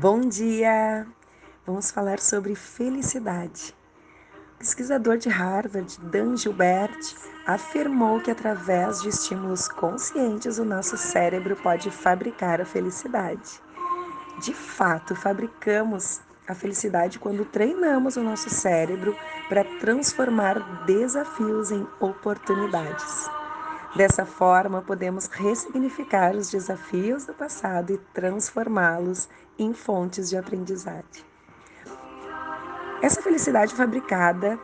Bom dia! Vamos falar sobre felicidade. O pesquisador de Harvard, Dan Gilbert, afirmou que através de estímulos conscientes o nosso cérebro pode fabricar a felicidade. De fato, fabricamos a felicidade quando treinamos o nosso cérebro para transformar desafios em oportunidades. Dessa forma, podemos ressignificar os desafios do passado e transformá-los em fontes de aprendizagem. Essa felicidade fabricada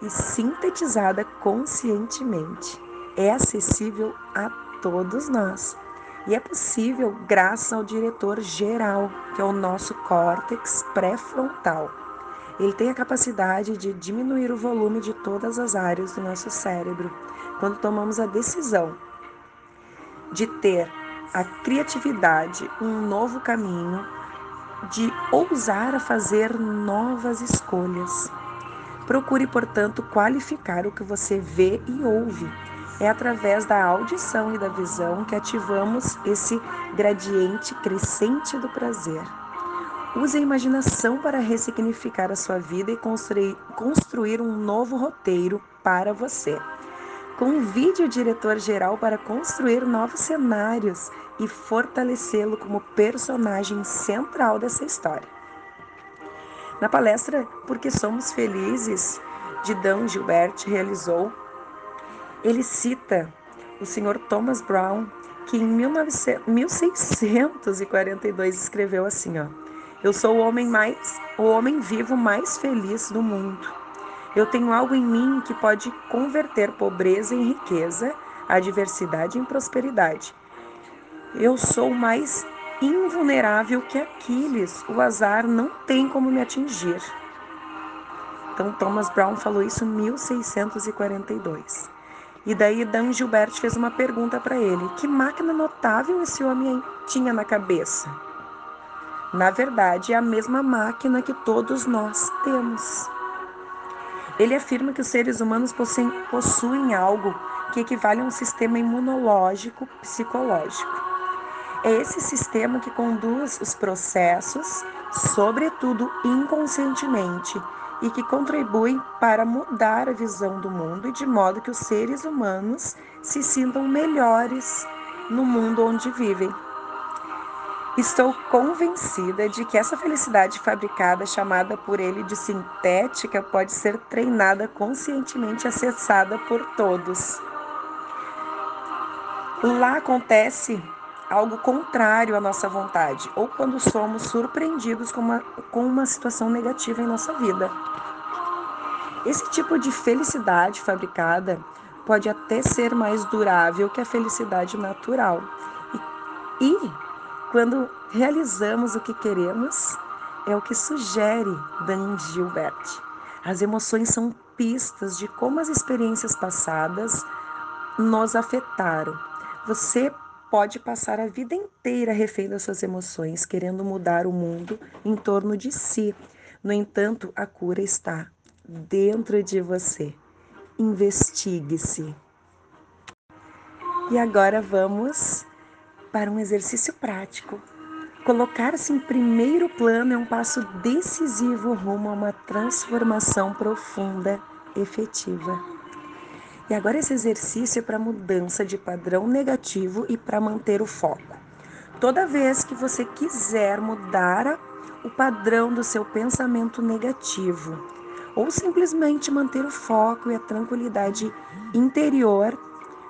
e sintetizada conscientemente é acessível a todos nós e é possível graças ao diretor geral, que é o nosso córtex pré-frontal. Ele tem a capacidade de diminuir o volume de todas as áreas do nosso cérebro quando tomamos a decisão de ter a criatividade, um novo caminho, de ousar a fazer novas escolhas. Procure, portanto, qualificar o que você vê e ouve. É através da audição e da visão que ativamos esse gradiente crescente do prazer. Use a imaginação para ressignificar a sua vida e construir, construir um novo roteiro para você. Convide o diretor-geral para construir novos cenários e fortalecê-lo como personagem central dessa história. Na palestra Porque Somos Felizes, de Dan Gilbert realizou, ele cita o Sr. Thomas Brown, que em 1642 escreveu assim, ó: Eu sou o homem mais, o homem vivo mais feliz do mundo. Eu tenho algo em mim que pode converter pobreza em riqueza, adversidade em prosperidade. Eu sou mais invulnerável que Aquiles. O azar não tem como me atingir. Então Thomas Brown falou isso em 1642. E daí Dan Gilbert fez uma pergunta para ele: que máquina notável esse homem tinha na cabeça? Na verdade, é a mesma máquina que todos nós temos. Ele afirma que os seres humanos possuem, possuem algo que equivale a um sistema imunológico psicológico. É esse sistema que conduz os processos, sobretudo inconscientemente, e que contribui para mudar a visão do mundo e de modo que os seres humanos se sintam melhores no mundo onde vivem. Estou convencida de que essa felicidade fabricada, chamada por ele de sintética, pode ser treinada conscientemente acessada por todos. Lá acontece algo contrário à nossa vontade, ou quando somos surpreendidos com uma, com uma situação negativa em nossa vida. Esse tipo de felicidade fabricada pode até ser mais durável que a felicidade natural. E, e quando realizamos o que queremos, é o que sugere Dan Gilbert. As emoções são pistas de como as experiências passadas nos afetaram. Você pode passar a vida inteira refém das suas emoções, querendo mudar o mundo em torno de si. No entanto, a cura está dentro de você. Investigue-se. E agora vamos para um exercício prático. Colocar-se em primeiro plano é um passo decisivo rumo a uma transformação profunda, efetiva. E agora esse exercício é para mudança de padrão negativo e para manter o foco. Toda vez que você quiser mudar o padrão do seu pensamento negativo, ou simplesmente manter o foco e a tranquilidade interior,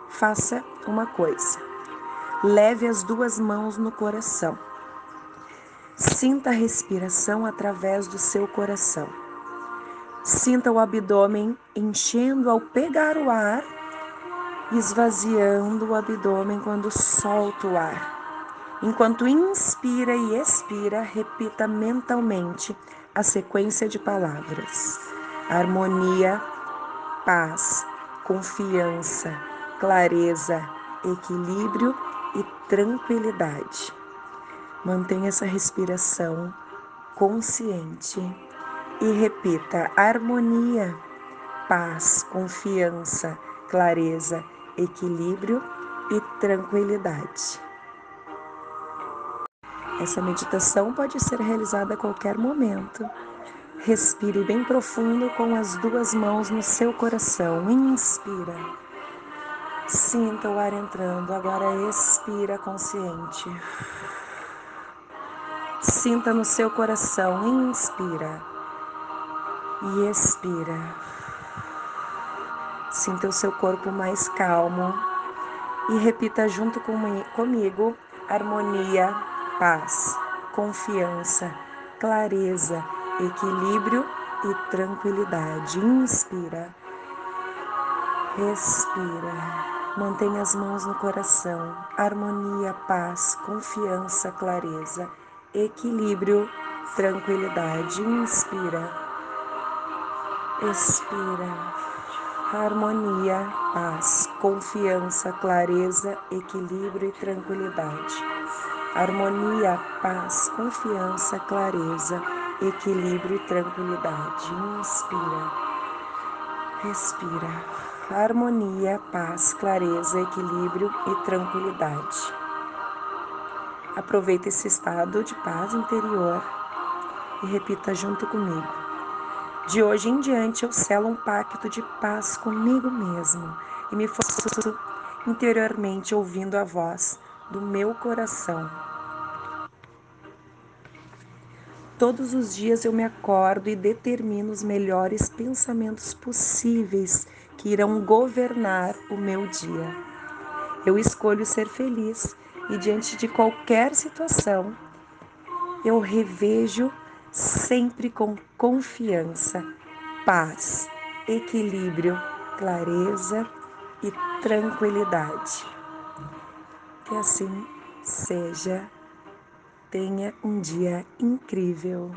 faça uma coisa. Leve as duas mãos no coração. Sinta a respiração através do seu coração. Sinta o abdômen enchendo ao pegar o ar, esvaziando o abdômen quando solta o ar. Enquanto inspira e expira, repita mentalmente a sequência de palavras: harmonia, paz, confiança, clareza, equilíbrio e tranquilidade. Mantenha essa respiração consciente e repita: harmonia, paz, confiança, clareza, equilíbrio e tranquilidade. Essa meditação pode ser realizada a qualquer momento. Respire bem profundo com as duas mãos no seu coração. Inspira. Sinta o ar entrando. Agora expira consciente. Sinta no seu coração. Inspira. E expira. Sinta o seu corpo mais calmo. E repita junto comigo: harmonia, paz, confiança, clareza equilíbrio e tranquilidade. Inspira, respira. Mantenha as mãos no coração. Harmonia, paz, confiança, clareza, equilíbrio, tranquilidade. Inspira, expira. Harmonia, paz, confiança, clareza, equilíbrio e tranquilidade. Harmonia, paz, confiança, clareza, equilíbrio e tranquilidade. Inspira, respira. Harmonia, paz, clareza, equilíbrio e tranquilidade. Aproveite esse estado de paz interior e repita junto comigo. De hoje em diante eu selo um pacto de paz comigo mesmo e me forço interiormente ouvindo a voz do meu coração Todos os dias eu me acordo e determino os melhores pensamentos possíveis que irão governar o meu dia. Eu escolho ser feliz e, diante de qualquer situação, eu revejo sempre com confiança, paz, equilíbrio, clareza e tranquilidade. Que assim seja. Tenha um dia incrível.